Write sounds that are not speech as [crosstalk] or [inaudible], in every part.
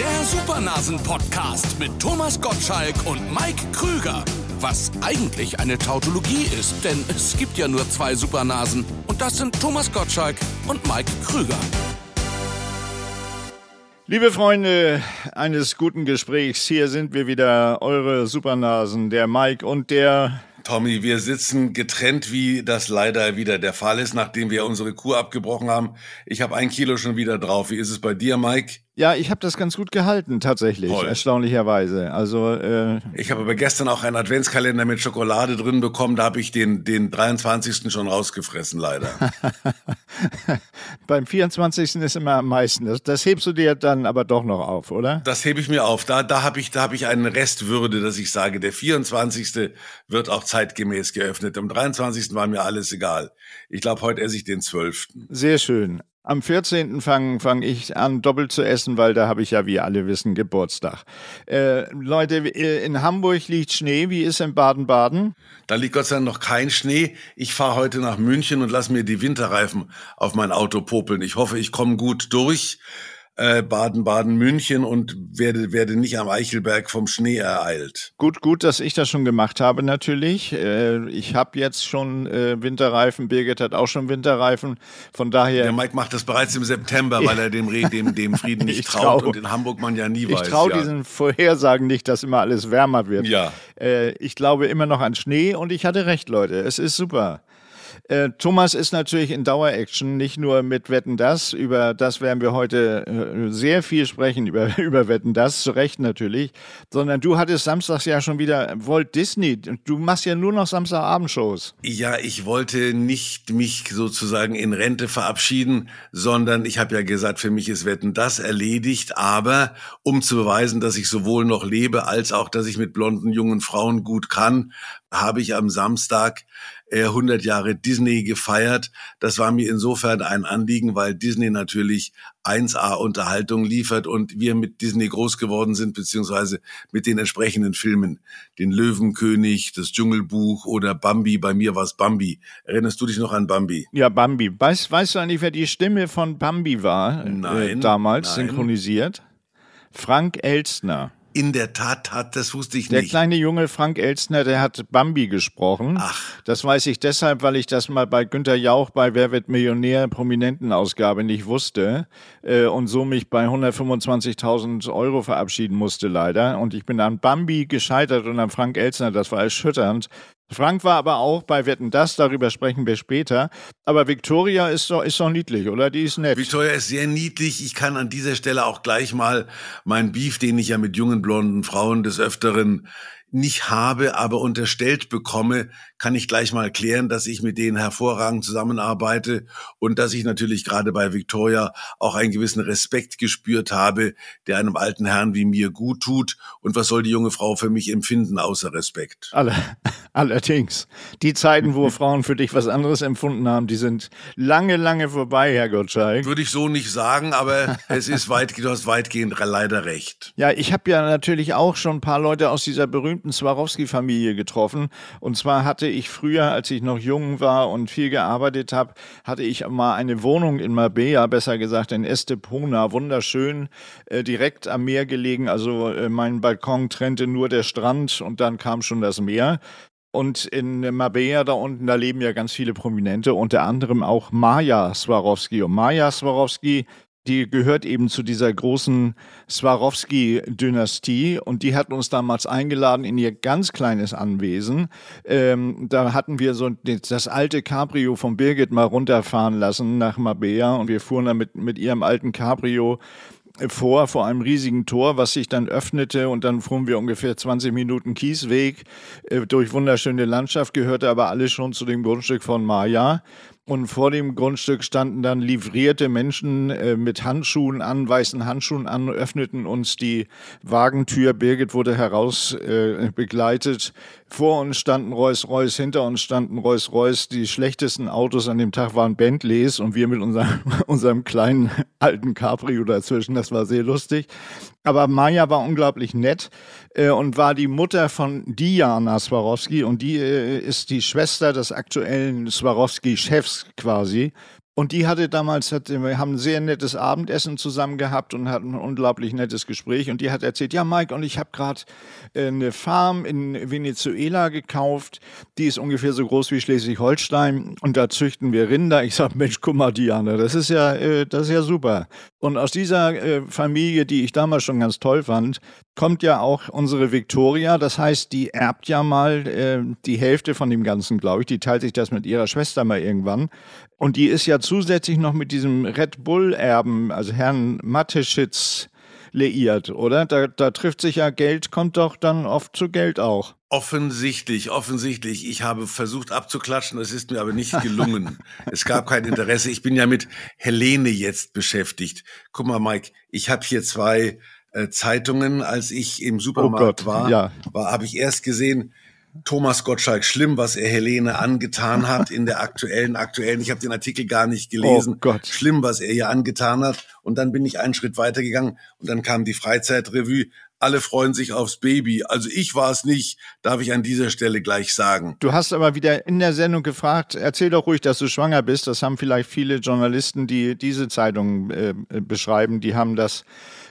Der Supernasen-Podcast mit Thomas Gottschalk und Mike Krüger. Was eigentlich eine Tautologie ist, denn es gibt ja nur zwei Supernasen. Und das sind Thomas Gottschalk und Mike Krüger. Liebe Freunde eines guten Gesprächs, hier sind wir wieder, eure Supernasen, der Mike und der Tommy, wir sitzen getrennt, wie das leider wieder der Fall ist, nachdem wir unsere Kur abgebrochen haben. Ich habe ein Kilo schon wieder drauf. Wie ist es bei dir, Mike? Ja, ich habe das ganz gut gehalten, tatsächlich, Toll. erstaunlicherweise. Also äh, ich habe aber gestern auch einen Adventskalender mit Schokolade drin bekommen. Da habe ich den den 23. schon rausgefressen, leider. [laughs] Beim 24. ist immer am meisten. Das, das, hebst du dir dann aber doch noch auf, oder? Das hebe ich mir auf. Da da habe ich da habe ich einen Restwürde, dass ich sage, der 24. wird auch zeitgemäß geöffnet. Am 23. war mir alles egal. Ich glaube, heute esse ich den 12. Sehr schön. Am 14. fange fang ich an, doppelt zu essen, weil da habe ich ja, wie alle wissen, Geburtstag. Äh, Leute, äh, in Hamburg liegt Schnee. Wie ist in Baden-Baden? Da liegt Gott sei Dank noch kein Schnee. Ich fahre heute nach München und lass mir die Winterreifen auf mein Auto popeln. Ich hoffe, ich komme gut durch äh, Baden-Baden, München und werde, werde nicht am Eichelberg vom Schnee ereilt. Gut, gut, dass ich das schon gemacht habe natürlich. Äh, ich habe jetzt schon äh, Winterreifen, Birgit hat auch schon Winterreifen. Von daher. Der Mike macht das bereits im September, weil er dem, dem, dem Frieden [laughs] nicht traut trau. und in Hamburg man ja nie ich weiß. Ich traue ja. diesen Vorhersagen nicht, dass immer alles wärmer wird. Ja. Äh, ich glaube immer noch an Schnee und ich hatte recht, Leute. Es ist super. Äh, Thomas ist natürlich in Dauer-Action, nicht nur mit Wetten das. Über das werden wir heute äh, sehr viel sprechen, [laughs] über, über Wetten das, zu Recht natürlich. Sondern du hattest samstags ja schon wieder Walt Disney. Du machst ja nur noch Samstagabendshows. Ja, ich wollte nicht mich sozusagen in Rente verabschieden, sondern ich habe ja gesagt, für mich ist Wetten das erledigt. Aber um zu beweisen, dass ich sowohl noch lebe, als auch, dass ich mit blonden jungen Frauen gut kann, habe ich am Samstag 100 Jahre Disney gefeiert. Das war mir insofern ein Anliegen, weil Disney natürlich 1A Unterhaltung liefert und wir mit Disney groß geworden sind, beziehungsweise mit den entsprechenden Filmen. Den Löwenkönig, das Dschungelbuch oder Bambi. Bei mir war es Bambi. Erinnerst du dich noch an Bambi? Ja, Bambi. Weißt, weißt du eigentlich, wer die Stimme von Bambi war? Äh, nein. Äh, damals nein. synchronisiert? Frank Elstner. In der Tat hat, das wusste ich der nicht. Der kleine Junge Frank Elstner, der hat Bambi gesprochen. Ach. Das weiß ich deshalb, weil ich das mal bei Günter Jauch bei Wer wird Millionär Prominentenausgabe nicht wusste äh, und so mich bei 125.000 Euro verabschieden musste leider. Und ich bin an Bambi gescheitert und an Frank Elstner, das war erschütternd. Frank war aber auch bei Wetten das, darüber sprechen wir später. Aber Victoria ist doch, ist doch niedlich, oder? Die ist nett. Victoria ist sehr niedlich. Ich kann an dieser Stelle auch gleich mal meinen Beef, den ich ja mit jungen blonden Frauen des Öfteren nicht habe, aber unterstellt bekomme, kann ich gleich mal klären, dass ich mit denen hervorragend zusammenarbeite und dass ich natürlich gerade bei Victoria auch einen gewissen Respekt gespürt habe, der einem alten Herrn wie mir gut tut. Und was soll die junge Frau für mich empfinden außer Respekt? Alle, [laughs] allerdings. Die Zeiten, wo [laughs] Frauen für dich was anderes empfunden haben, die sind lange, lange vorbei, Herr Gottschalk. Würde ich so nicht sagen, aber [laughs] es ist weit, du hast weitgehend leider recht. Ja, ich habe ja natürlich auch schon ein paar Leute aus dieser berühmten berühmten Swarovski-Familie getroffen. Und zwar hatte ich früher, als ich noch jung war und viel gearbeitet habe, hatte ich mal eine Wohnung in Marbella, besser gesagt in Estepona, wunderschön, äh, direkt am Meer gelegen. Also äh, mein Balkon trennte nur der Strand und dann kam schon das Meer. Und in Marbella da unten, da leben ja ganz viele Prominente, unter anderem auch Maja Swarovski. Und Maja Swarovski die gehört eben zu dieser großen Swarovski-Dynastie und die hat uns damals eingeladen in ihr ganz kleines Anwesen. Ähm, da hatten wir so das alte Cabrio von Birgit mal runterfahren lassen nach Mabea und wir fuhren dann mit, mit ihrem alten Cabrio vor, vor einem riesigen Tor, was sich dann öffnete und dann fuhren wir ungefähr 20 Minuten Kiesweg äh, durch wunderschöne Landschaft, gehörte aber alles schon zu dem Grundstück von Maya. Und vor dem Grundstück standen dann livrierte Menschen äh, mit Handschuhen an, weißen Handschuhen an, öffneten uns die Wagentür. Birgit wurde heraus äh, begleitet. Vor uns standen Rolls-Royce, hinter uns standen Rolls-Royce. Die schlechtesten Autos an dem Tag waren Bentleys und wir mit unserem, [laughs] unserem kleinen alten Cabrio dazwischen. Das war sehr lustig. Aber Maya war unglaublich nett äh, und war die Mutter von Diana Swarovski und die äh, ist die Schwester des aktuellen Swarovski-Chefs quasi. Und die hatte damals, hat, wir haben ein sehr nettes Abendessen zusammen gehabt und hatten ein unglaublich nettes Gespräch. Und die hat erzählt, ja Mike, und ich habe gerade äh, eine Farm in Venezuela gekauft. Die ist ungefähr so groß wie Schleswig-Holstein. Und da züchten wir Rinder. Ich sage, Mensch, guck mal, Diana, das ist ja, äh, das ist ja super. Und aus dieser äh, Familie, die ich damals schon ganz toll fand, kommt ja auch unsere Victoria. Das heißt, die erbt ja mal äh, die Hälfte von dem Ganzen, glaube ich. Die teilt sich das mit ihrer Schwester mal irgendwann. Und die ist ja zusätzlich noch mit diesem Red Bull-Erben, also Herrn Mateschitz, liiert, oder? Da, da trifft sich ja Geld, kommt doch dann oft zu Geld auch. Offensichtlich, offensichtlich. Ich habe versucht abzuklatschen, es ist mir aber nicht gelungen. [laughs] es gab kein Interesse. Ich bin ja mit Helene jetzt beschäftigt. Guck mal, Mike, ich habe hier zwei äh, Zeitungen. Als ich im Supermarkt oh Gott, war, ja. war habe ich erst gesehen, Thomas Gottschalk schlimm, was er Helene angetan hat in der aktuellen, aktuellen. Ich habe den Artikel gar nicht gelesen. Oh Gott. Schlimm, was er ihr angetan hat. Und dann bin ich einen Schritt weitergegangen und dann kam die Freizeitrevue. Alle freuen sich aufs Baby. Also ich war es nicht, darf ich an dieser Stelle gleich sagen. Du hast aber wieder in der Sendung gefragt, erzähl doch ruhig, dass du schwanger bist. Das haben vielleicht viele Journalisten, die diese Zeitung äh, beschreiben, die haben das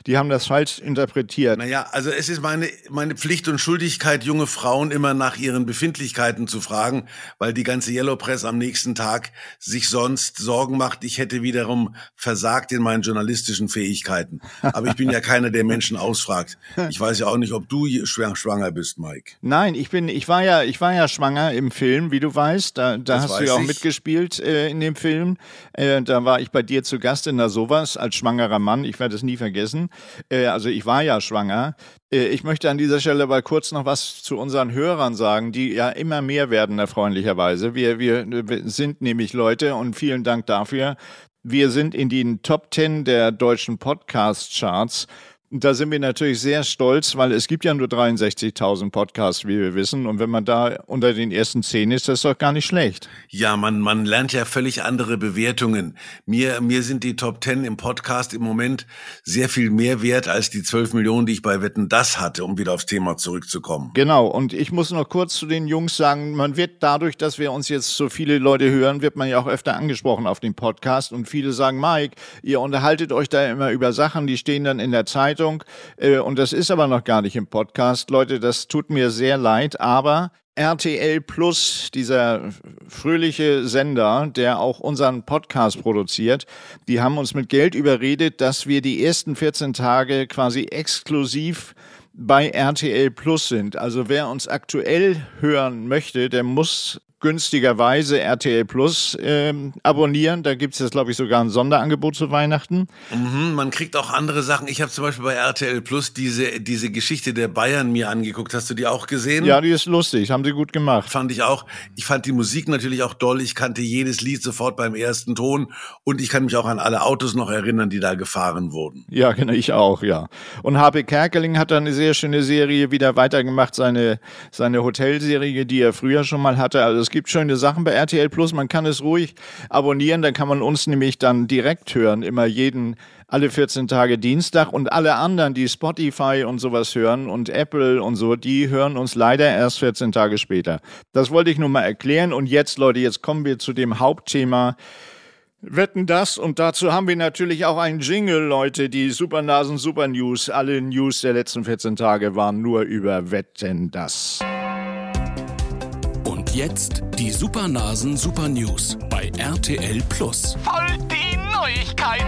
die haben das falsch interpretiert. Naja, also es ist meine, meine Pflicht und Schuldigkeit, junge Frauen immer nach ihren Befindlichkeiten zu fragen, weil die ganze Yellow Press am nächsten Tag sich sonst Sorgen macht, ich hätte wiederum versagt in meinen journalistischen Fähigkeiten. Aber ich bin ja keiner, der Menschen ausfragt. Ich weiß ja auch nicht, ob du schwanger bist, Mike. Nein, ich bin, ich war ja, ich war ja schwanger im Film, wie du weißt. Da, da hast du ja auch ich. mitgespielt äh, in dem Film. Äh, da war ich bei dir zu Gast in der Sowas als schwangerer Mann. Ich werde es nie vergessen. Äh, also ich war ja schwanger. Äh, ich möchte an dieser Stelle aber kurz noch was zu unseren Hörern sagen, die ja immer mehr werden, erfreulicherweise. Wir, wir, wir sind nämlich Leute und vielen Dank dafür. Wir sind in den Top 10 der deutschen Podcast-Charts da sind wir natürlich sehr stolz, weil es gibt ja nur 63.000 Podcasts, wie wir wissen. Und wenn man da unter den ersten zehn ist, das ist doch gar nicht schlecht. Ja, man, man lernt ja völlig andere Bewertungen. Mir, mir sind die Top 10 im Podcast im Moment sehr viel mehr wert als die 12 Millionen, die ich bei Wetten das hatte, um wieder aufs Thema zurückzukommen. Genau. Und ich muss noch kurz zu den Jungs sagen, man wird dadurch, dass wir uns jetzt so viele Leute hören, wird man ja auch öfter angesprochen auf dem Podcast. Und viele sagen, Mike, ihr unterhaltet euch da immer über Sachen, die stehen dann in der Zeit Zeitung. Äh, und das ist aber noch gar nicht im Podcast. Leute, das tut mir sehr leid, aber RTL Plus, dieser fröhliche Sender, der auch unseren Podcast produziert, die haben uns mit Geld überredet, dass wir die ersten 14 Tage quasi exklusiv bei RTL Plus sind. Also wer uns aktuell hören möchte, der muss günstigerweise RTL Plus ähm, abonnieren. Da gibt es jetzt, glaube ich, sogar ein Sonderangebot zu Weihnachten. Mhm, man kriegt auch andere Sachen. Ich habe zum Beispiel bei RTL Plus diese, diese Geschichte der Bayern mir angeguckt. Hast du die auch gesehen? Ja, die ist lustig. Haben sie gut gemacht. Fand ich auch. Ich fand die Musik natürlich auch doll. Ich kannte jedes Lied sofort beim ersten Ton. Und ich kann mich auch an alle Autos noch erinnern, die da gefahren wurden. Ja, genau, ich auch, ja. Und HP Kerkeling hat da eine sehr schöne Serie wieder weitergemacht, seine, seine Hotelserie, die er früher schon mal hatte. Also es gibt schöne Sachen bei RTL Plus. Man kann es ruhig abonnieren. Dann kann man uns nämlich dann direkt hören. Immer jeden, alle 14 Tage Dienstag. Und alle anderen, die Spotify und sowas hören und Apple und so, die hören uns leider erst 14 Tage später. Das wollte ich nur mal erklären. Und jetzt, Leute, jetzt kommen wir zu dem Hauptthema. Wetten das und dazu haben wir natürlich auch einen Jingle, Leute, die Supernasen Super News. Alle News der letzten 14 Tage waren nur über Wetten das. Jetzt die Supernasen Super News bei RTL Plus. Voll die Neuigkeiten!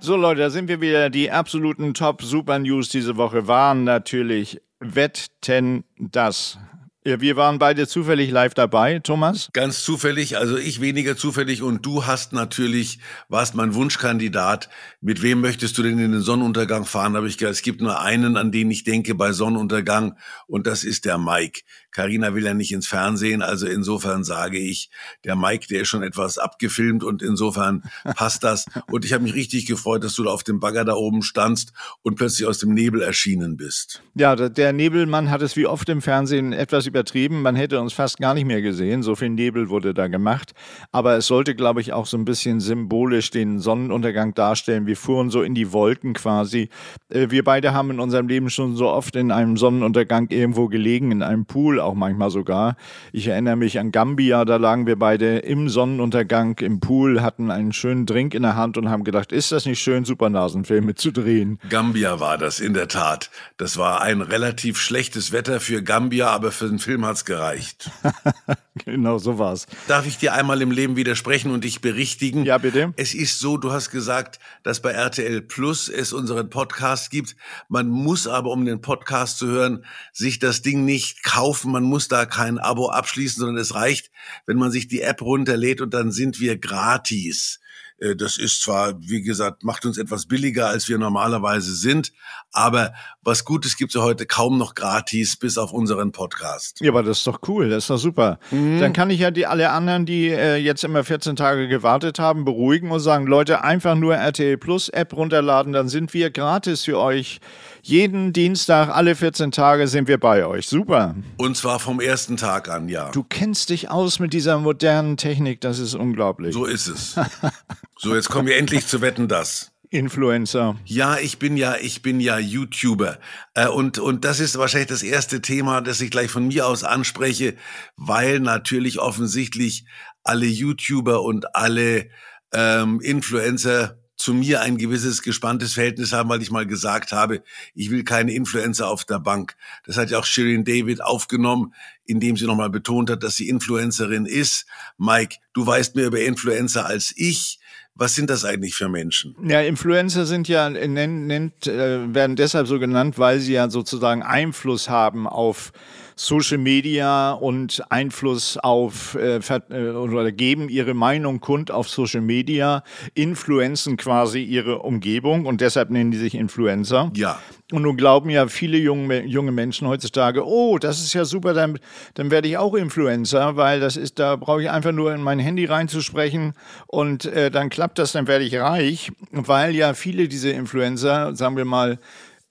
So Leute, da sind wir wieder. Die absoluten Top Super News diese Woche waren natürlich Wetten das. Ja, wir waren beide zufällig live dabei, Thomas. Ganz zufällig, also ich weniger zufällig und du hast natürlich, warst mein Wunschkandidat. Mit wem möchtest du denn in den Sonnenuntergang fahren? Habe ich gesagt, es gibt nur einen, an den ich denke bei Sonnenuntergang und das ist der Mike. Karina will ja nicht ins Fernsehen, also insofern sage ich, der Mike, der ist schon etwas abgefilmt und insofern [laughs] passt das. Und ich habe mich richtig gefreut, dass du da auf dem Bagger da oben standst und plötzlich aus dem Nebel erschienen bist. Ja, der Nebelmann hat es wie oft im Fernsehen etwas übertrieben. Man hätte uns fast gar nicht mehr gesehen. So viel Nebel wurde da gemacht. Aber es sollte, glaube ich, auch so ein bisschen symbolisch den Sonnenuntergang darstellen. Wir fuhren so in die Wolken quasi. Äh, wir beide haben in unserem Leben schon so oft in einem Sonnenuntergang irgendwo gelegen, in einem Pool auch manchmal sogar. Ich erinnere mich an Gambia, da lagen wir beide im Sonnenuntergang im Pool, hatten einen schönen Drink in der Hand und haben gedacht, ist das nicht schön, Supernasenfilme zu drehen? Gambia war das in der Tat. Das war ein relativ schlechtes Wetter für Gambia, aber für den Film hat's gereicht. [laughs] genau, so war's. Darf ich dir einmal im Leben widersprechen und dich berichtigen? Ja, bitte. Es ist so, du hast gesagt, dass bei RTL Plus es unseren Podcast gibt. Man muss aber, um den Podcast zu hören, sich das Ding nicht kaufen. Man muss da kein Abo abschließen, sondern es reicht, wenn man sich die App runterlädt und dann sind wir gratis. Äh, das ist zwar, wie gesagt, macht uns etwas billiger, als wir normalerweise sind, aber was Gutes gibt es ja heute kaum noch gratis, bis auf unseren Podcast. Ja, aber das ist doch cool, das ist doch super. Mhm. Dann kann ich ja die alle anderen, die äh, jetzt immer 14 Tage gewartet haben, beruhigen und sagen, Leute, einfach nur RTL Plus App runterladen, dann sind wir gratis für euch. Jeden Dienstag, alle 14 Tage sind wir bei euch. Super. Und zwar vom ersten Tag an, ja. Du kennst dich aus mit dieser modernen Technik, das ist unglaublich. So ist es. [laughs] so, jetzt kommen wir endlich zu Wetten, das. Influencer. Ja, ich bin ja, ich bin ja YouTuber. Äh, und, und das ist wahrscheinlich das erste Thema, das ich gleich von mir aus anspreche, weil natürlich offensichtlich alle YouTuber und alle ähm, Influencer zu mir ein gewisses gespanntes Verhältnis haben, weil ich mal gesagt habe, ich will keine Influencer auf der Bank. Das hat ja auch Shirin David aufgenommen, indem sie nochmal betont hat, dass sie Influencerin ist. Mike, du weißt mehr über Influencer als ich. Was sind das eigentlich für Menschen? Ja, Influencer sind ja nennt, nennt, äh, werden deshalb so genannt, weil sie ja sozusagen Einfluss haben auf Social Media und Einfluss auf äh, äh, oder geben ihre Meinung kund auf Social Media, influenzen quasi ihre Umgebung und deshalb nennen die sich Influencer. Ja. Und nun glauben ja viele junge, junge Menschen heutzutage, oh, das ist ja super, dann, dann werde ich auch Influencer, weil das ist, da brauche ich einfach nur in mein Handy reinzusprechen und äh, dann klappt das, dann werde ich reich, weil ja viele dieser Influencer, sagen wir mal,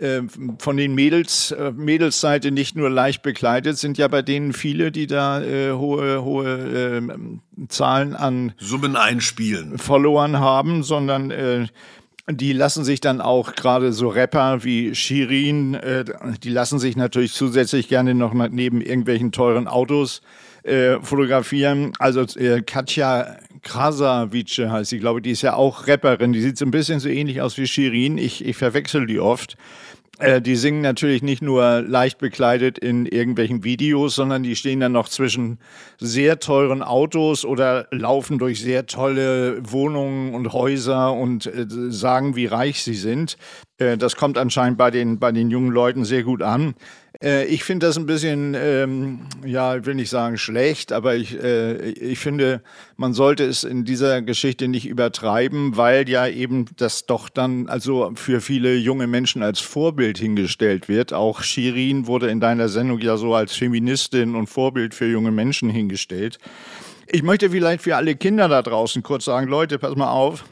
äh, von den Mädels, äh, Mädelsseite nicht nur leicht bekleidet, sind ja bei denen viele, die da äh, hohe, hohe äh, Zahlen an Summen einspielen. Followern haben, sondern äh, die lassen sich dann auch gerade so Rapper wie Shirin, äh, die lassen sich natürlich zusätzlich gerne noch neben irgendwelchen teuren Autos fotografieren. Also Katja Krasavice heißt sie, glaube die ist ja auch Rapperin. Die sieht so ein bisschen so ähnlich aus wie Shirin. Ich, ich verwechsel die oft. Äh, die singen natürlich nicht nur leicht bekleidet in irgendwelchen Videos, sondern die stehen dann noch zwischen sehr teuren Autos oder laufen durch sehr tolle Wohnungen und Häuser und äh, sagen, wie reich sie sind. Äh, das kommt anscheinend bei den, bei den jungen Leuten sehr gut an. Äh, ich finde das ein bisschen, ähm, ja, ich will nicht sagen schlecht, aber ich, äh, ich finde, man sollte es in dieser Geschichte nicht übertreiben, weil ja eben das doch dann also für viele junge Menschen als Vorbild hingestellt wird. Auch Shirin wurde in deiner Sendung ja so als Feministin und Vorbild für junge Menschen hingestellt. Ich möchte vielleicht für alle Kinder da draußen kurz sagen, Leute, pass mal auf.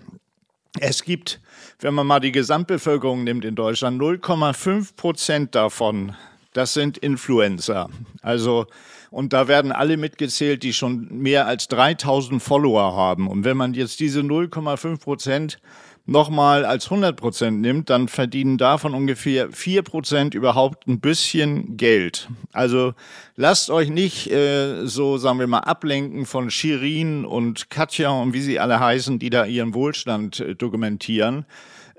Es gibt, wenn man mal die Gesamtbevölkerung nimmt in Deutschland, 0,5 Prozent davon das sind Influencer. Also, und da werden alle mitgezählt, die schon mehr als 3000 Follower haben. Und wenn man jetzt diese 0,5 Prozent nochmal als 100 Prozent nimmt, dann verdienen davon ungefähr 4 Prozent überhaupt ein bisschen Geld. Also lasst euch nicht äh, so, sagen wir mal, ablenken von Shirin und Katja und wie sie alle heißen, die da ihren Wohlstand äh, dokumentieren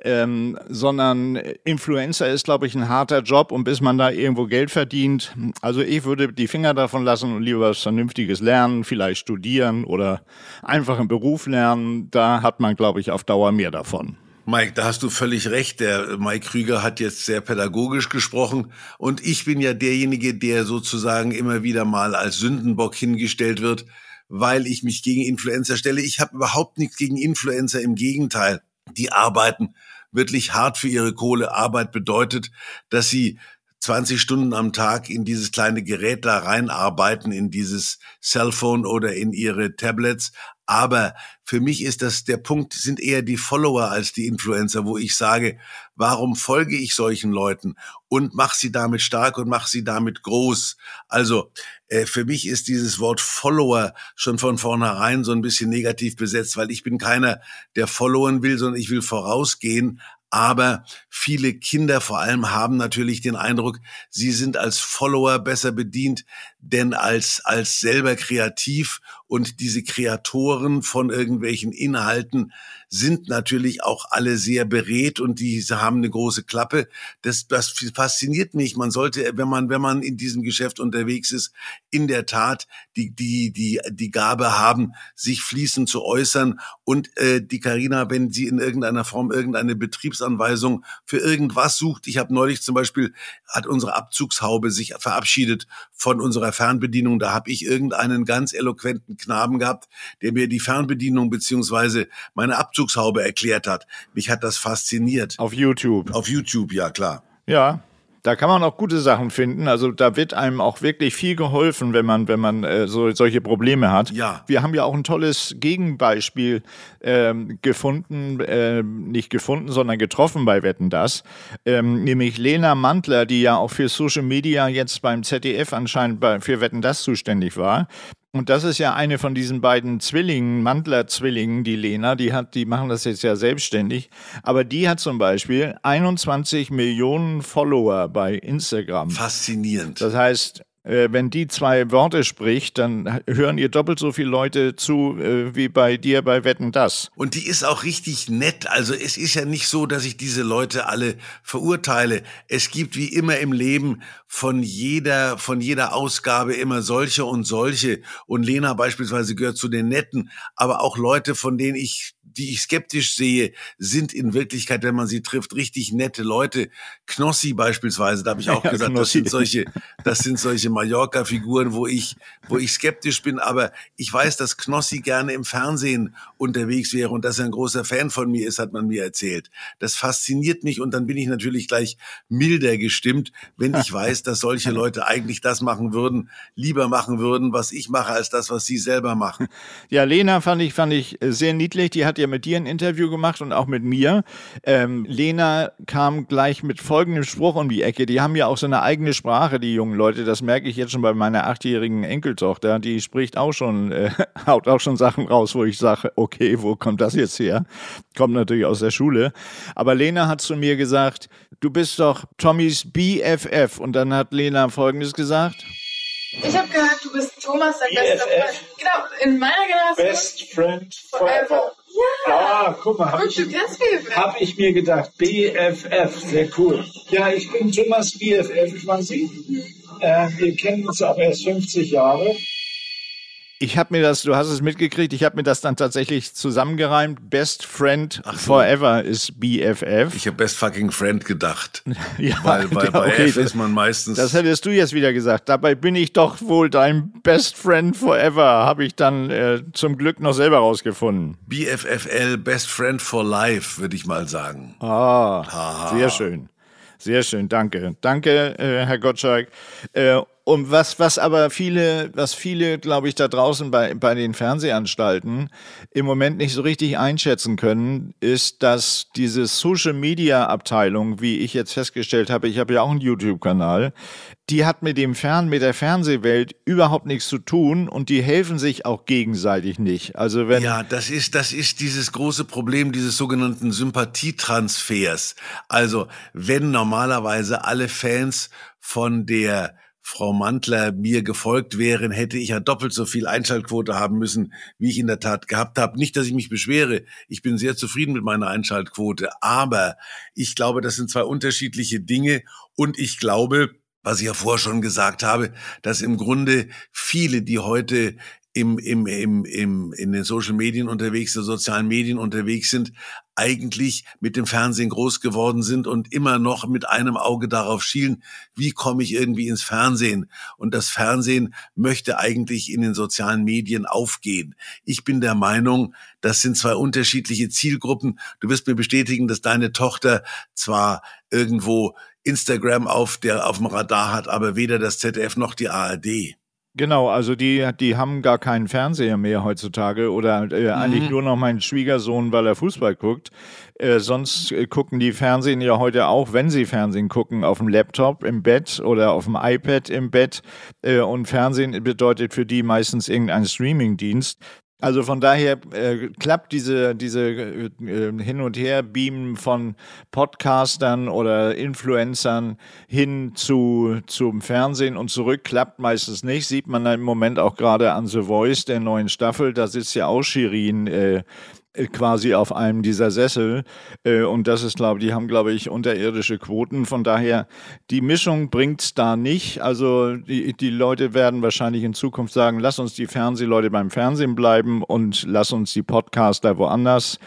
ähm, sondern Influencer ist, glaube ich, ein harter Job und bis man da irgendwo Geld verdient. Also ich würde die Finger davon lassen und lieber was Vernünftiges lernen, vielleicht studieren oder einfach einen Beruf lernen. Da hat man, glaube ich, auf Dauer mehr davon. Mike, da hast du völlig recht. Der Mike Krüger hat jetzt sehr pädagogisch gesprochen und ich bin ja derjenige, der sozusagen immer wieder mal als Sündenbock hingestellt wird, weil ich mich gegen Influencer stelle. Ich habe überhaupt nichts gegen Influencer, im Gegenteil. Die arbeiten wirklich hart für ihre Kohle. Arbeit bedeutet, dass sie 20 Stunden am Tag in dieses kleine Gerät da reinarbeiten, in dieses Cellphone oder in ihre Tablets. Aber Für mich ist das der Punkt, sind eher die Follower als die Influencer, wo ich sage, warum folge ich solchen Leuten und mach sie damit stark und mach sie damit groß. Also äh, für mich ist dieses Wort Follower schon von vornherein so ein bisschen negativ besetzt, weil ich bin keiner, der followen will, sondern ich will vorausgehen. Aber viele Kinder vor allem haben natürlich den Eindruck, sie sind als Follower besser bedient, denn als, als selber kreativ und diese Kreatoren von irgendwelchen Inhalten sind natürlich auch alle sehr beredt und die haben eine große Klappe. Das, das fasziniert mich. Man sollte, wenn man, wenn man in diesem Geschäft unterwegs ist, in der Tat die, die, die, die Gabe haben, sich fließend zu äußern. Und äh, die Karina, wenn sie in irgendeiner Form irgendeine Betriebsanweisung für irgendwas sucht, ich habe neulich zum Beispiel, hat unsere Abzugshaube sich verabschiedet von unserer Fernbedienung. Da habe ich irgendeinen ganz eloquenten Knaben gehabt, der mir die Fernbedienung beziehungsweise meine Abzugshaube erklärt hat. Mich hat das fasziniert. Auf YouTube. Auf YouTube, ja klar. Ja, da kann man auch gute Sachen finden. Also da wird einem auch wirklich viel geholfen, wenn man, wenn man äh, so, solche Probleme hat. Ja. Wir haben ja auch ein tolles Gegenbeispiel ähm, gefunden, äh, nicht gefunden, sondern getroffen bei Wetten das. Ähm, nämlich Lena Mantler, die ja auch für Social Media jetzt beim ZDF anscheinend bei, für Wetten das zuständig war. Und das ist ja eine von diesen beiden Zwillingen, Mantler-Zwillingen, die Lena, die hat, die machen das jetzt ja selbstständig. Aber die hat zum Beispiel 21 Millionen Follower bei Instagram. Faszinierend. Das heißt, wenn die zwei Worte spricht, dann hören ihr doppelt so viele Leute zu äh, wie bei dir bei Wetten das. Und die ist auch richtig nett. Also es ist ja nicht so, dass ich diese Leute alle verurteile. Es gibt wie immer im Leben von jeder, von jeder Ausgabe immer solche und solche. Und Lena beispielsweise gehört zu den Netten, aber auch Leute, von denen ich die ich skeptisch sehe, sind in Wirklichkeit, wenn man sie trifft, richtig nette Leute. Knossi beispielsweise, da habe ich auch [laughs] ja, gesagt, das sind solche, das sind solche Mallorca-Figuren, wo ich, wo ich skeptisch bin. Aber ich weiß, dass Knossi gerne im Fernsehen unterwegs wäre und dass er ein großer Fan von mir ist, hat man mir erzählt. Das fasziniert mich und dann bin ich natürlich gleich milder gestimmt, wenn ich [laughs] weiß, dass solche Leute eigentlich das machen würden, lieber machen würden, was ich mache, als das, was sie selber machen. Ja, Lena fand ich, fand ich sehr niedlich. Die hat ja mit dir ein Interview gemacht und auch mit mir. Ähm, Lena kam gleich mit folgendem Spruch um die Ecke. Die haben ja auch so eine eigene Sprache, die jungen Leute. Das merke ich jetzt schon bei meiner achtjährigen Enkeltochter. Die spricht auch schon, äh, [laughs] haut auch schon Sachen raus, wo ich sage, okay, wo kommt das jetzt her? Kommt natürlich aus der Schule. Aber Lena hat zu mir gesagt, du bist doch Tommys BFF. Und dann hat Lena folgendes gesagt. Ich habe gehört, du bist Thomas, sein bester Freund. Genau, in meiner Generation. Best Friend Forever. Ja, ah, guck mal, habe ich, hab ich mir gedacht. BFF, sehr cool. Ja, ich bin Thomas BFF quasi. Äh, wir kennen uns auch erst 50 Jahre. Ich habe mir das, du hast es mitgekriegt, ich habe mir das dann tatsächlich zusammengereimt. Best Friend so. Forever ist BFF. Ich habe Best Fucking Friend gedacht. [laughs] ja, weil, weil ja, bei okay, F ist man meistens. Das hättest du jetzt wieder gesagt. Dabei bin ich doch wohl dein Best Friend Forever, habe ich dann äh, zum Glück noch selber rausgefunden. BFFL, Best Friend for Life, würde ich mal sagen. Ah, Aha. sehr schön. Sehr schön, danke. Danke, äh, Herr Gottschalk. Äh, und was, was aber viele, was viele, glaube ich, da draußen bei, bei den Fernsehanstalten im Moment nicht so richtig einschätzen können, ist, dass diese Social Media Abteilung, wie ich jetzt festgestellt habe, ich habe ja auch einen YouTube-Kanal, die hat mit dem Fern, mit der Fernsehwelt überhaupt nichts zu tun und die helfen sich auch gegenseitig nicht. Also wenn ja, das ist das ist dieses große Problem dieses sogenannten Sympathietransfers. Also wenn normalerweise alle Fans von der Frau Mantler mir gefolgt wären, hätte ich ja doppelt so viel Einschaltquote haben müssen, wie ich in der Tat gehabt habe. Nicht, dass ich mich beschwere. Ich bin sehr zufrieden mit meiner Einschaltquote. Aber ich glaube, das sind zwei unterschiedliche Dinge. Und ich glaube, was ich ja vorher schon gesagt habe, dass im Grunde viele, die heute im, im, im, im, in den Social Medien unterwegs, den sozialen Medien unterwegs sind, eigentlich mit dem Fernsehen groß geworden sind und immer noch mit einem Auge darauf schielen, wie komme ich irgendwie ins Fernsehen? Und das Fernsehen möchte eigentlich in den sozialen Medien aufgehen. Ich bin der Meinung, das sind zwei unterschiedliche Zielgruppen. Du wirst mir bestätigen, dass deine Tochter zwar irgendwo Instagram auf der, auf dem Radar hat, aber weder das ZDF noch die ARD. Genau, also die, die haben gar keinen Fernseher mehr heutzutage oder äh, mhm. eigentlich nur noch meinen Schwiegersohn, weil er Fußball guckt. Äh, sonst äh, gucken die Fernsehen ja heute auch, wenn sie Fernsehen gucken, auf dem Laptop im Bett oder auf dem iPad im Bett. Äh, und Fernsehen bedeutet für die meistens irgendein Streamingdienst. Also von daher äh, klappt diese, diese äh, äh, Hin- und Her-Beamen von Podcastern oder Influencern hin zu, zum Fernsehen und zurück, klappt meistens nicht. Sieht man im Moment auch gerade an The Voice der neuen Staffel. Da sitzt ja auch Shirin äh, quasi auf einem dieser Sessel. Äh, und das ist, glaube ich, die haben, glaube ich, unterirdische Quoten. Von daher, die Mischung bringt's da nicht. Also die, die Leute werden wahrscheinlich in Zukunft sagen, lass uns die Fernsehleute beim Fernsehen bleiben und lass uns die Podcaster woanders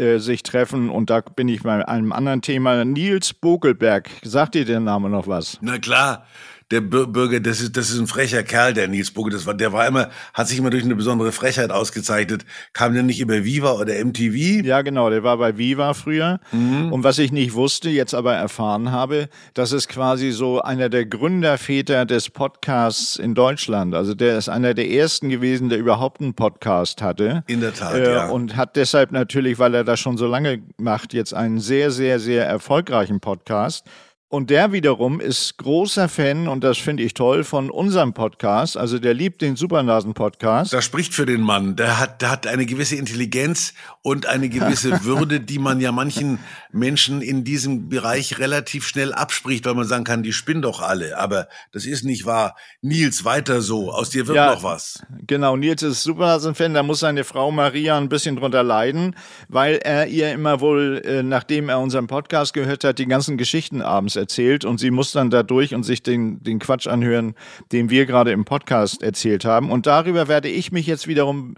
äh, sich treffen. Und da bin ich bei einem anderen Thema. Nils Bogelberg, sagt dir der Name noch was? Na klar, der Bürger, das ist, das ist ein frecher Kerl, der Nils Bucke. Das war, der war immer, hat sich immer durch eine besondere Frechheit ausgezeichnet. Kam der nicht über Viva oder MTV? Ja, genau, der war bei Viva früher. Mhm. Und was ich nicht wusste, jetzt aber erfahren habe, das ist quasi so einer der Gründerväter des Podcasts in Deutschland. Also der ist einer der ersten gewesen, der überhaupt einen Podcast hatte. In der Tat, äh, ja. Und hat deshalb natürlich, weil er das schon so lange macht, jetzt einen sehr, sehr, sehr erfolgreichen Podcast. Und der wiederum ist großer Fan, und das finde ich toll, von unserem Podcast. Also der liebt den Supernasen-Podcast. Das spricht für den Mann. Der hat, der hat eine gewisse Intelligenz und eine gewisse [laughs] Würde, die man ja manchen Menschen in diesem Bereich relativ schnell abspricht, weil man sagen kann, die spinnen doch alle. Aber das ist nicht wahr. Nils, weiter so. Aus dir wird ja, noch was. Genau, Nils ist Supernasen-Fan. Da muss seine Frau Maria ein bisschen drunter leiden, weil er ihr immer wohl, äh, nachdem er unseren Podcast gehört hat, die ganzen Geschichten abends erzählt und sie muss dann da durch und sich den, den Quatsch anhören, den wir gerade im Podcast erzählt haben. Und darüber werde ich mich jetzt wiederum